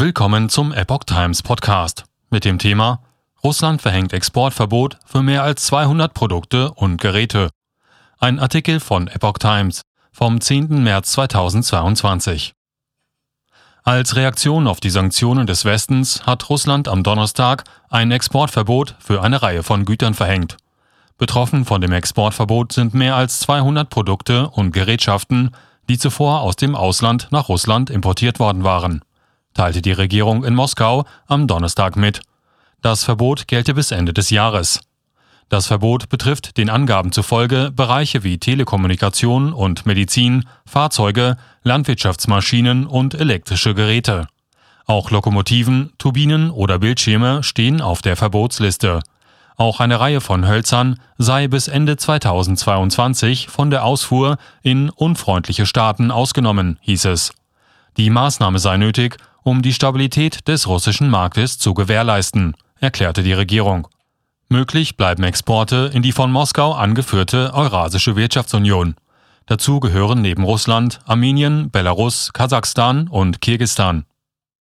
Willkommen zum Epoch Times Podcast mit dem Thema Russland verhängt Exportverbot für mehr als 200 Produkte und Geräte. Ein Artikel von Epoch Times vom 10. März 2022. Als Reaktion auf die Sanktionen des Westens hat Russland am Donnerstag ein Exportverbot für eine Reihe von Gütern verhängt. Betroffen von dem Exportverbot sind mehr als 200 Produkte und Gerätschaften, die zuvor aus dem Ausland nach Russland importiert worden waren teilte die Regierung in Moskau am Donnerstag mit. Das Verbot gelte bis Ende des Jahres. Das Verbot betrifft den Angaben zufolge Bereiche wie Telekommunikation und Medizin, Fahrzeuge, Landwirtschaftsmaschinen und elektrische Geräte. Auch Lokomotiven, Turbinen oder Bildschirme stehen auf der Verbotsliste. Auch eine Reihe von Hölzern sei bis Ende 2022 von der Ausfuhr in unfreundliche Staaten ausgenommen, hieß es. Die Maßnahme sei nötig, um die Stabilität des russischen Marktes zu gewährleisten, erklärte die Regierung. Möglich bleiben Exporte in die von Moskau angeführte Eurasische Wirtschaftsunion. Dazu gehören neben Russland Armenien, Belarus, Kasachstan und Kirgistan.